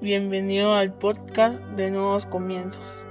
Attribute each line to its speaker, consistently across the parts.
Speaker 1: Bienvenido al podcast de Nuevos Comienzos.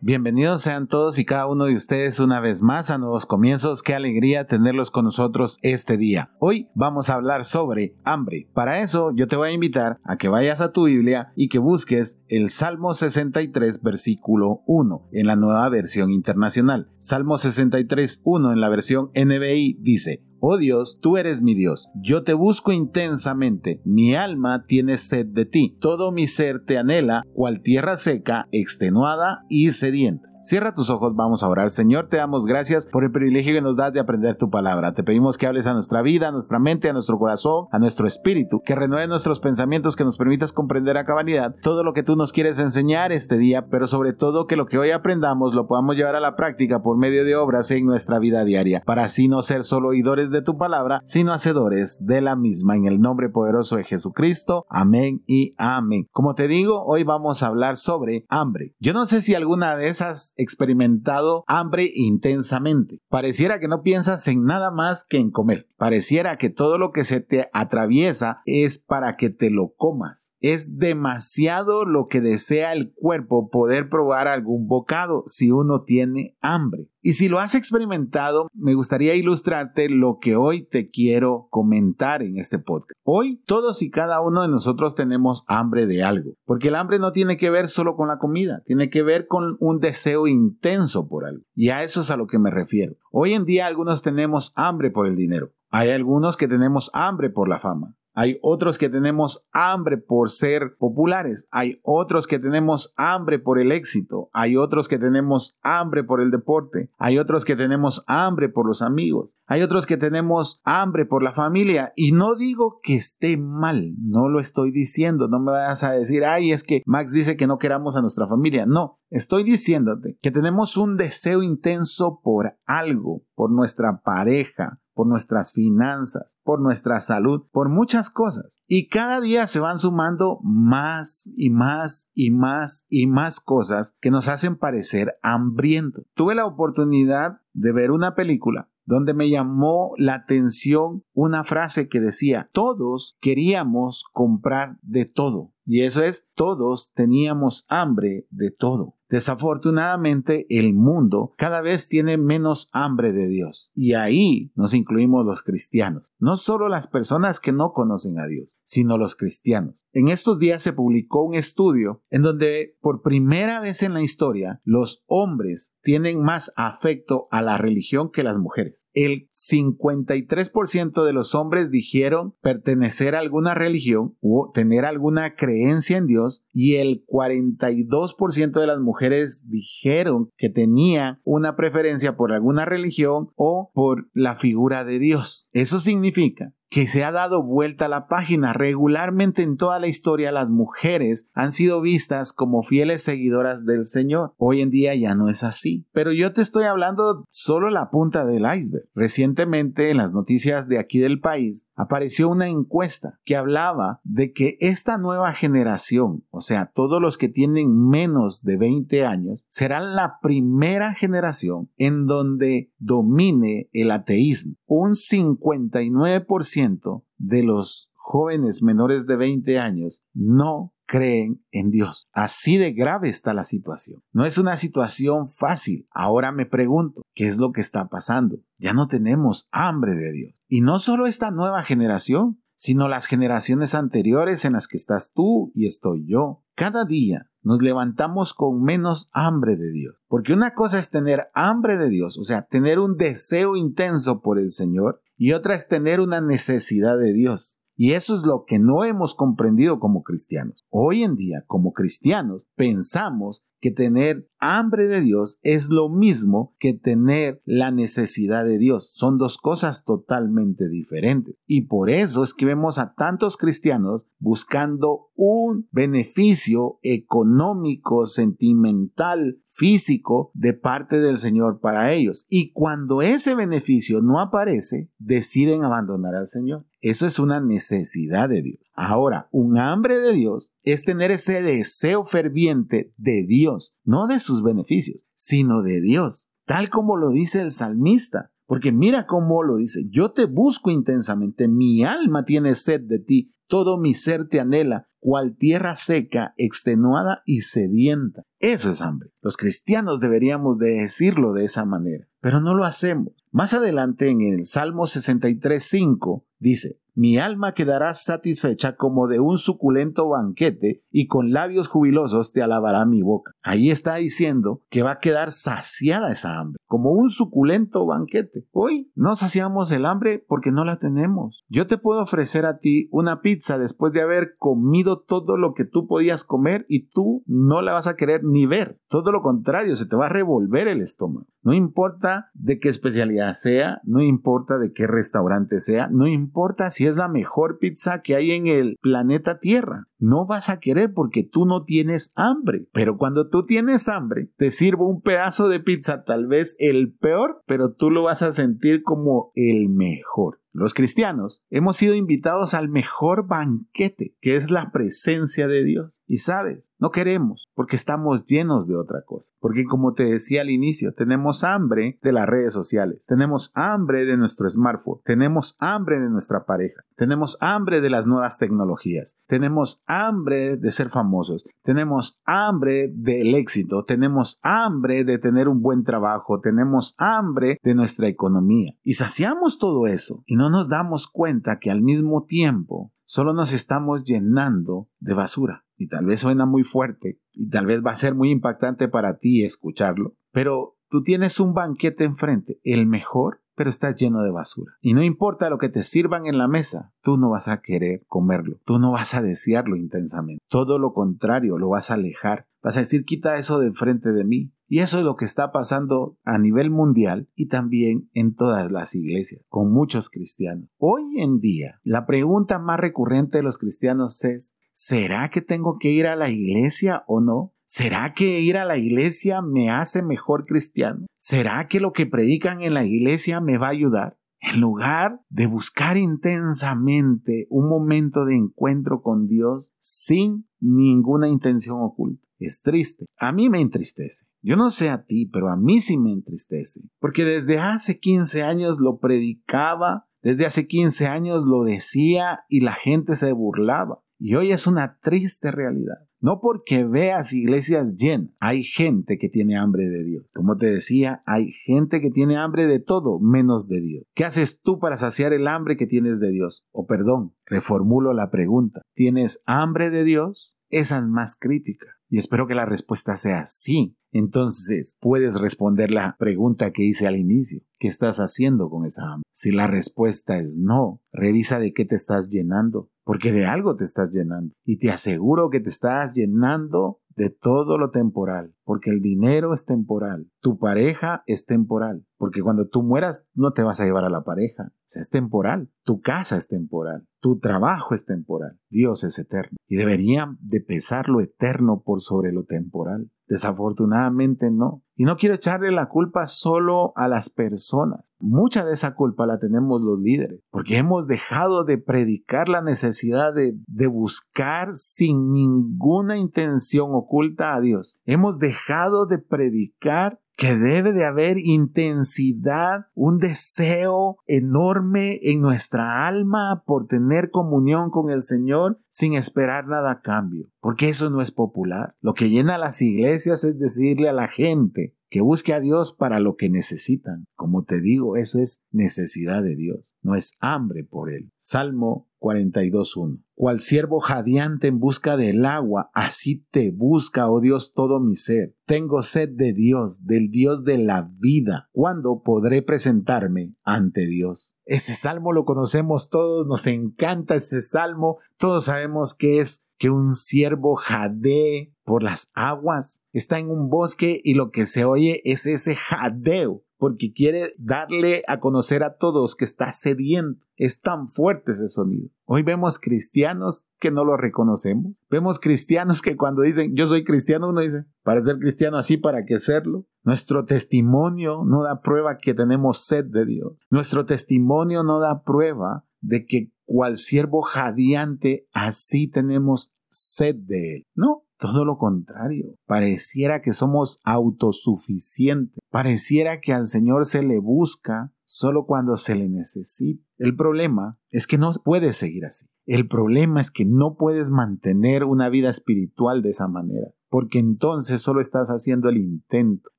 Speaker 2: Bienvenidos sean todos y cada uno de ustedes una vez más a Nuevos Comienzos. Qué alegría tenerlos con nosotros este día. Hoy vamos a hablar sobre hambre. Para eso yo te voy a invitar a que vayas a tu Biblia y que busques el Salmo 63 versículo 1 en la nueva versión internacional. Salmo 63 1 en la versión NBI dice, Oh Dios, tú eres mi Dios. Yo te busco intensamente. Mi alma tiene sed de ti. Todo mi ser te anhela, cual tierra seca, extenuada y sedienta. Cierra tus ojos, vamos a orar. Señor, te damos gracias por el privilegio que nos das de aprender tu palabra. Te pedimos que hables a nuestra vida, a nuestra mente, a nuestro corazón, a nuestro espíritu, que renueve nuestros pensamientos, que nos permitas comprender a cabalidad todo lo que tú nos quieres enseñar este día, pero sobre todo que lo que hoy aprendamos lo podamos llevar a la práctica por medio de obras en nuestra vida diaria, para así no ser solo oidores de tu palabra, sino hacedores de la misma. En el nombre poderoso de Jesucristo. Amén y amén. Como te digo, hoy vamos a hablar sobre hambre. Yo no sé si alguna vez experimentado hambre intensamente. Pareciera que no piensas en nada más que en comer. Pareciera que todo lo que se te atraviesa es para que te lo comas. Es demasiado lo que desea el cuerpo poder probar algún bocado si uno tiene hambre. Y si lo has experimentado, me gustaría ilustrarte lo que hoy te quiero comentar en este podcast. Hoy todos y cada uno de nosotros tenemos hambre de algo, porque el hambre no tiene que ver solo con la comida, tiene que ver con un deseo intenso por algo. Y a eso es a lo que me refiero. Hoy en día algunos tenemos hambre por el dinero, hay algunos que tenemos hambre por la fama, hay otros que tenemos hambre por ser populares. Hay otros que tenemos hambre por el éxito. Hay otros que tenemos hambre por el deporte. Hay otros que tenemos hambre por los amigos. Hay otros que tenemos hambre por la familia. Y no digo que esté mal. No lo estoy diciendo. No me vayas a decir, ay, es que Max dice que no queramos a nuestra familia. No, estoy diciéndote que tenemos un deseo intenso por algo, por nuestra pareja, por nuestras finanzas, por nuestra salud, por muchas cosas. Y cada día se van sumando más y más y más y más cosas que nos hacen parecer hambrientos. Tuve la oportunidad de ver una película donde me llamó la atención una frase que decía, todos queríamos comprar de todo. Y eso es, todos teníamos hambre de todo. Desafortunadamente, el mundo cada vez tiene menos hambre de Dios. Y ahí nos incluimos los cristianos. No solo las personas que no conocen a Dios, sino los cristianos. En estos días se publicó un estudio en donde por primera vez en la historia los hombres tienen más afecto a la religión que las mujeres. El 53% de los hombres dijeron pertenecer a alguna religión o tener alguna creencia en Dios y el 42% de las mujeres dijeron que tenían una preferencia por alguna religión o por la figura de Dios. Eso significa que se ha dado vuelta a la página. Regularmente en toda la historia las mujeres han sido vistas como fieles seguidoras del Señor. Hoy en día ya no es así. Pero yo te estoy hablando solo la punta del iceberg. Recientemente en las noticias de aquí del país apareció una encuesta que hablaba de que esta nueva generación, o sea, todos los que tienen menos de 20 años, serán la primera generación en donde domine el ateísmo. Un 59% de los jóvenes menores de 20 años no creen en Dios. Así de grave está la situación. No es una situación fácil. Ahora me pregunto, ¿qué es lo que está pasando? Ya no tenemos hambre de Dios. Y no solo esta nueva generación, sino las generaciones anteriores en las que estás tú y estoy yo. Cada día nos levantamos con menos hambre de Dios. Porque una cosa es tener hambre de Dios, o sea, tener un deseo intenso por el Señor, y otra es tener una necesidad de Dios. Y eso es lo que no hemos comprendido como cristianos. Hoy en día, como cristianos, pensamos que tener hambre de Dios es lo mismo que tener la necesidad de Dios. Son dos cosas totalmente diferentes. Y por eso es que vemos a tantos cristianos buscando un beneficio económico, sentimental, físico de parte del Señor para ellos. Y cuando ese beneficio no aparece, deciden abandonar al Señor. Eso es una necesidad de Dios. Ahora, un hambre de Dios es tener ese deseo ferviente de Dios, no de sus beneficios, sino de Dios, tal como lo dice el salmista. Porque mira cómo lo dice, yo te busco intensamente, mi alma tiene sed de ti, todo mi ser te anhela, cual tierra seca, extenuada y sedienta. Eso es hambre. Los cristianos deberíamos de decirlo de esa manera, pero no lo hacemos. Más adelante en el Salmo 63.5 dice, mi alma quedará satisfecha como de un suculento banquete y con labios jubilosos te alabará mi boca. Ahí está diciendo que va a quedar saciada esa hambre, como un suculento banquete. Hoy no saciamos el hambre porque no la tenemos. Yo te puedo ofrecer a ti una pizza después de haber comido todo lo que tú podías comer y tú no la vas a querer ni ver. Todo lo contrario, se te va a revolver el estómago. No importa de qué especialidad sea, no importa de qué restaurante sea, no importa si es la mejor pizza que hay en el planeta Tierra. No vas a querer porque tú no tienes hambre. Pero cuando tú tienes hambre, te sirvo un pedazo de pizza, tal vez el peor, pero tú lo vas a sentir como el mejor. Los cristianos hemos sido invitados al mejor banquete, que es la presencia de Dios. Y sabes, no queremos porque estamos llenos de otra cosa. Porque como te decía al inicio, tenemos hambre de las redes sociales, tenemos hambre de nuestro smartphone, tenemos hambre de nuestra pareja, tenemos hambre de las nuevas tecnologías, tenemos hambre de ser famosos, tenemos hambre del éxito, tenemos hambre de tener un buen trabajo, tenemos hambre de nuestra economía. Y saciamos todo eso y no nos damos cuenta que al mismo tiempo solo nos estamos llenando de basura. Y tal vez suena muy fuerte y tal vez va a ser muy impactante para ti escucharlo, pero tú tienes un banquete enfrente, el mejor pero estás lleno de basura. Y no importa lo que te sirvan en la mesa, tú no vas a querer comerlo, tú no vas a desearlo intensamente. Todo lo contrario, lo vas a alejar. Vas a decir, quita eso de frente de mí. Y eso es lo que está pasando a nivel mundial y también en todas las iglesias, con muchos cristianos. Hoy en día, la pregunta más recurrente de los cristianos es, ¿será que tengo que ir a la iglesia o no? ¿Será que ir a la iglesia me hace mejor cristiano? ¿Será que lo que predican en la iglesia me va a ayudar? En lugar de buscar intensamente un momento de encuentro con Dios sin ninguna intención oculta. Es triste. A mí me entristece. Yo no sé a ti, pero a mí sí me entristece. Porque desde hace 15 años lo predicaba, desde hace 15 años lo decía y la gente se burlaba. Y hoy es una triste realidad. No porque veas iglesias llenas, hay gente que tiene hambre de Dios. Como te decía, hay gente que tiene hambre de todo menos de Dios. ¿Qué haces tú para saciar el hambre que tienes de Dios? O perdón, reformulo la pregunta. ¿Tienes hambre de Dios? Esa es más crítica. Y espero que la respuesta sea sí. Entonces puedes responder la pregunta que hice al inicio. ¿Qué estás haciendo con esa hambre? Si la respuesta es no, revisa de qué te estás llenando, porque de algo te estás llenando. Y te aseguro que te estás llenando de todo lo temporal, porque el dinero es temporal, tu pareja es temporal, porque cuando tú mueras no te vas a llevar a la pareja, es temporal, tu casa es temporal, tu trabajo es temporal, Dios es eterno y debería de pesar lo eterno por sobre lo temporal. Desafortunadamente no. Y no quiero echarle la culpa solo a las personas. Mucha de esa culpa la tenemos los líderes, porque hemos dejado de predicar la necesidad de, buscar sin ninguna intención oculta a Dios. Hemos dejado de predicar que debe de haber intensidad, un deseo enorme en nuestra alma por tener comunión con el Señor sin esperar nada a cambio, porque eso no es popular. Lo que llena las iglesias es decirle a la gente que busque a Dios para lo que necesitan. Como te digo, eso es necesidad de Dios, no es hambre por Él. Salmo 42.1. Cual siervo jadeante en busca del agua, así te busca, oh Dios, todo mi ser. Tengo sed de Dios, del Dios de la vida. ¿Cuándo podré presentarme ante Dios? Ese salmo lo conocemos todos, nos encanta ese salmo. Todos sabemos que es que un siervo jadee por las aguas. Está en un bosque y lo que se oye es ese jadeo porque quiere darle a conocer a todos que está sediento. Es tan fuerte ese sonido. Hoy vemos cristianos que no lo reconocemos. Vemos cristianos que cuando dicen yo soy cristiano, uno dice, para ser cristiano así, ¿para qué serlo? Nuestro testimonio no da prueba que tenemos sed de Dios. Nuestro testimonio no da prueba de que cual siervo jadeante así tenemos sed de Él. No, todo lo contrario, pareciera que somos autosuficientes, pareciera que al Señor se le busca solo cuando se le necesita. El problema es que no puedes seguir así. El problema es que no puedes mantener una vida espiritual de esa manera porque entonces solo estás haciendo el intento.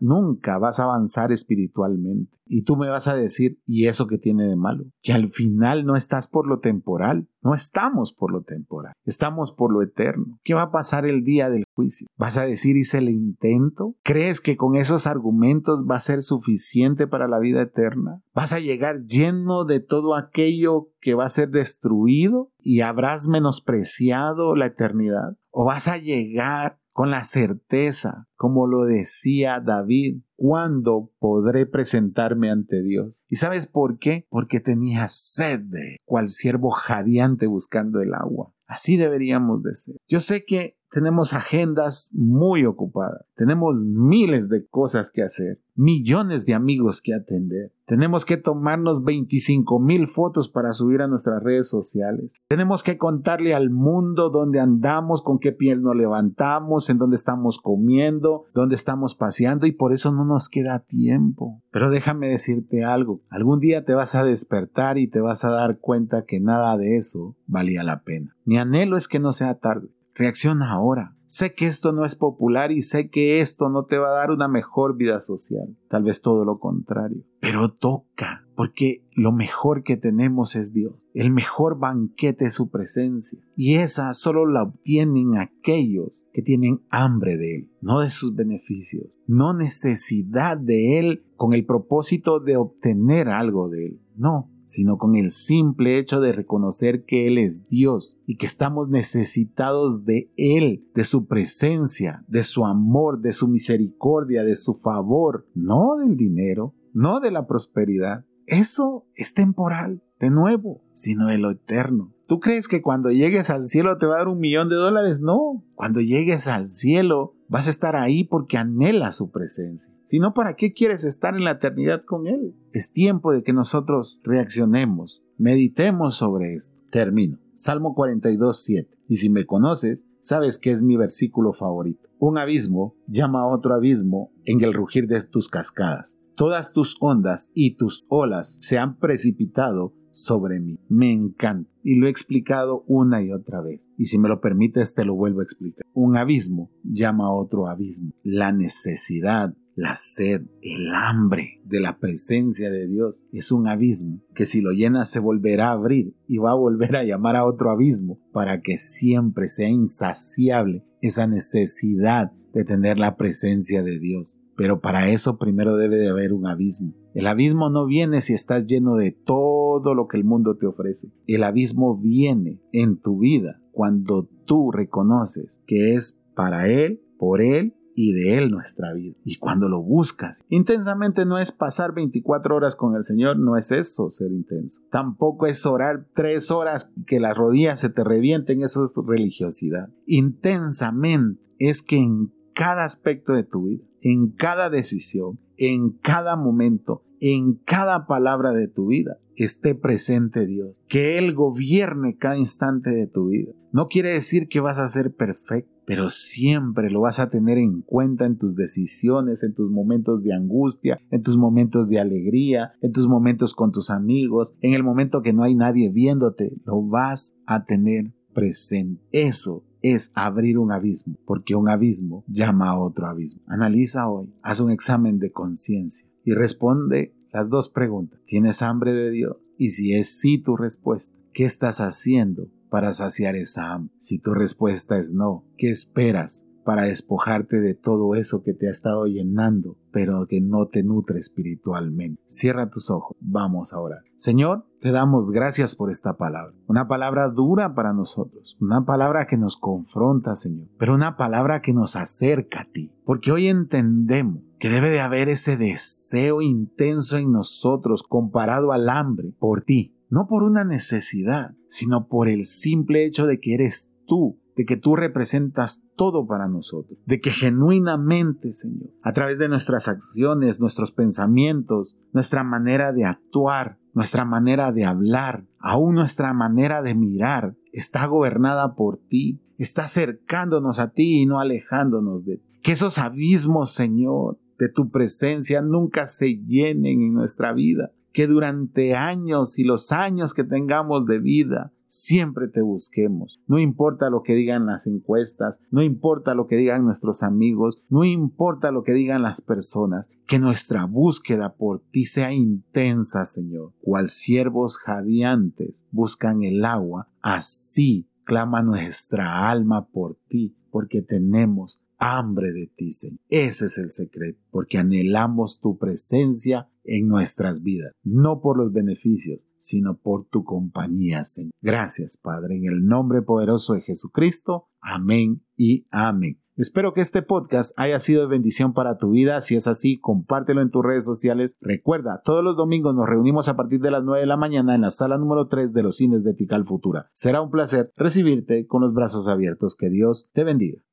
Speaker 2: Nunca vas a avanzar espiritualmente. Y tú me vas a decir, ¿y eso qué tiene de malo? Que al final no estás por lo temporal, no estamos por lo temporal, estamos por lo eterno. ¿Qué va a pasar el día del juicio? ¿Vas a decir hice el intento? ¿Crees que con esos argumentos va a ser suficiente para la vida eterna? ¿Vas a llegar lleno de todo aquello que va a ser destruido y habrás menospreciado la eternidad? ¿O vas a llegar con la certeza, como lo decía David, ¿cuándo podré presentarme ante Dios? ¿Y sabes por qué? Porque tenía sed de cual siervo jadeante buscando el agua. Así deberíamos de ser. Yo sé que tenemos agendas muy ocupadas, tenemos miles de cosas que hacer, millones de amigos que atender. Tenemos que tomarnos 25 mil fotos para subir a nuestras redes sociales. Tenemos que contarle al mundo dónde andamos, con qué piel nos levantamos, en dónde estamos comiendo, dónde estamos paseando y por eso no nos queda tiempo. Pero déjame decirte algo, algún día te vas a despertar y te vas a dar cuenta que nada de eso valía la pena. Mi anhelo es que no sea tarde. Reacciona ahora. Sé que esto no es popular y sé que esto no te va a dar una mejor vida social, tal vez todo lo contrario, pero toca, porque lo mejor que tenemos es Dios, el mejor banquete es su presencia, y esa solo la obtienen aquellos que tienen hambre de Él, no de sus beneficios, no necesidad de Él con el propósito de obtener algo de Él, no, sino con el simple hecho de reconocer que Él es Dios y que estamos necesitados de Él, de su presencia, de su amor, de su misericordia, de su favor, no del dinero, no de la prosperidad. Eso es temporal, de nuevo, sino de lo eterno. ¿Tú crees que cuando llegues al cielo te va a dar un millón de dólares? No. Cuando llegues al cielo vas a estar ahí porque anhelas su presencia. Si no, ¿para qué quieres estar en la eternidad con Él? Es tiempo de que nosotros reaccionemos, meditemos sobre esto. Termino. Salmo 42, 7. Y si me conoces, sabes que es mi versículo favorito. Un abismo llama a otro abismo en el rugir de tus cascadas. Todas tus ondas y tus olas se han precipitado sobre mí. Me encanta. Y lo he explicado una y otra vez. Y si me lo permites, te lo vuelvo a explicar. Un abismo llama a otro abismo. La necesidad, la sed, el hambre de la presencia de Dios es un abismo que si lo llenas se volverá a abrir y va a volver a llamar a otro abismo para que siempre sea insaciable esa necesidad de tener la presencia de Dios. Pero para eso primero debe de haber un abismo. El abismo no viene si estás lleno de todo lo que el mundo te ofrece. El abismo viene en tu vida cuando tú reconoces que es para Él, por Él y de Él nuestra vida. Y cuando lo buscas, intensamente no es pasar 24 horas con el Señor, no es eso ser intenso. Tampoco es orar tres horas que las rodillas se te revienten, eso es religiosidad. Intensamente es que en cada aspecto de tu vida, en cada decisión, en cada momento, en cada palabra de tu vida, esté presente Dios. Que Él gobierne cada instante de tu vida. No quiere decir que vas a ser perfecto, pero siempre lo vas a tener en cuenta en tus decisiones, en tus momentos de angustia, en tus momentos de alegría, en tus momentos con tus amigos, en el momento que no hay nadie viéndote, lo vas a tener presente. Eso es abrir un abismo, porque un abismo llama a otro abismo. Analiza hoy, haz un examen de conciencia y responde las dos preguntas. ¿Tienes hambre de Dios? Y si es sí tu respuesta, ¿qué estás haciendo para saciar esa hambre? Si tu respuesta es no, ¿qué esperas para despojarte de todo eso que te ha estado llenando, pero que no te nutre espiritualmente. Cierra tus ojos, vamos a orar. Señor, te damos gracias por esta palabra, una palabra dura para nosotros, una palabra que nos confronta, Señor, pero una palabra que nos acerca a ti, porque hoy entendemos que debe de haber ese deseo intenso en nosotros comparado al hambre por ti, no por una necesidad, sino por el simple hecho de que eres tú de que tú representas todo para nosotros, de que genuinamente, Señor, a través de nuestras acciones, nuestros pensamientos, nuestra manera de actuar, nuestra manera de hablar, aún nuestra manera de mirar, está gobernada por ti, está acercándonos a ti y no alejándonos de ti. Que esos abismos, Señor, de tu presencia nunca se llenen en nuestra vida, que durante años y los años que tengamos de vida, siempre te busquemos. No importa lo que digan las encuestas, no importa lo que digan nuestros amigos, no importa lo que digan las personas, que nuestra búsqueda por ti sea intensa, Señor. Cual siervos jadeantes buscan el agua, así clama nuestra alma por ti, porque tenemos hambre de ti, Señor. Ese es el secreto, porque anhelamos tu presencia en nuestras vidas, no por los beneficios, sino por tu compañía, Señor. Gracias, Padre, en el nombre poderoso de Jesucristo. Amén y amén. Espero que este podcast haya sido de bendición para tu vida. Si es así, compártelo en tus redes sociales. Recuerda, todos los domingos nos reunimos a partir de las 9 de la mañana en la sala número 3 de los cines de Tical Futura. Será un placer recibirte con los brazos abiertos. Que Dios te bendiga.